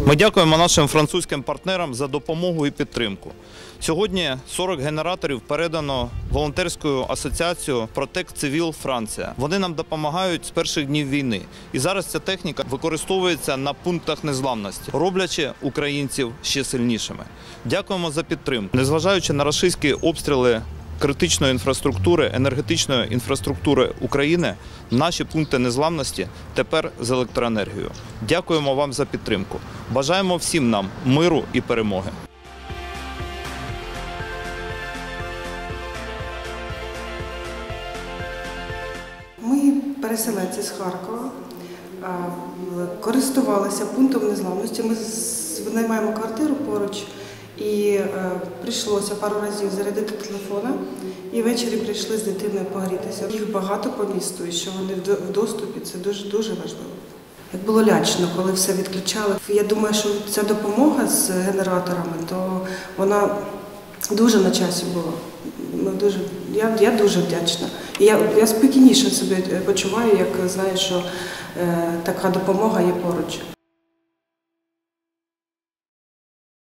Ми дякуємо нашим французьким партнерам за допомогу і підтримку. Сьогодні 40 генераторів передано волонтерською асоціацією Протект Цивіл Франція. Вони нам допомагають з перших днів війни. І зараз ця техніка використовується на пунктах незламності, роблячи українців ще сильнішими. Дякуємо за підтримку. Незважаючи на рашистські обстріли критичної інфраструктури, енергетичної інфраструктури України, наші пункти незламності тепер з електроенергією. Дякуємо вам за підтримку. Бажаємо всім нам миру і перемоги. Ми, переселенці з Харкова, користувалися пунктом незламності. Ми винаймаємо квартиру поруч і е, прийшлося пару разів зарядити телефона. І ввечері прийшли з дитиною погрітися. Їх багато по місту, і що вони в доступі це дуже дуже важливо. Як було лячно, коли все відключали. Я думаю, що ця допомога з генераторами, то вона дуже на часі була. Ми дуже, я, я дуже вдячна. І я, я спокійніше себе почуваю, як знаю, що е, така допомога є поруч.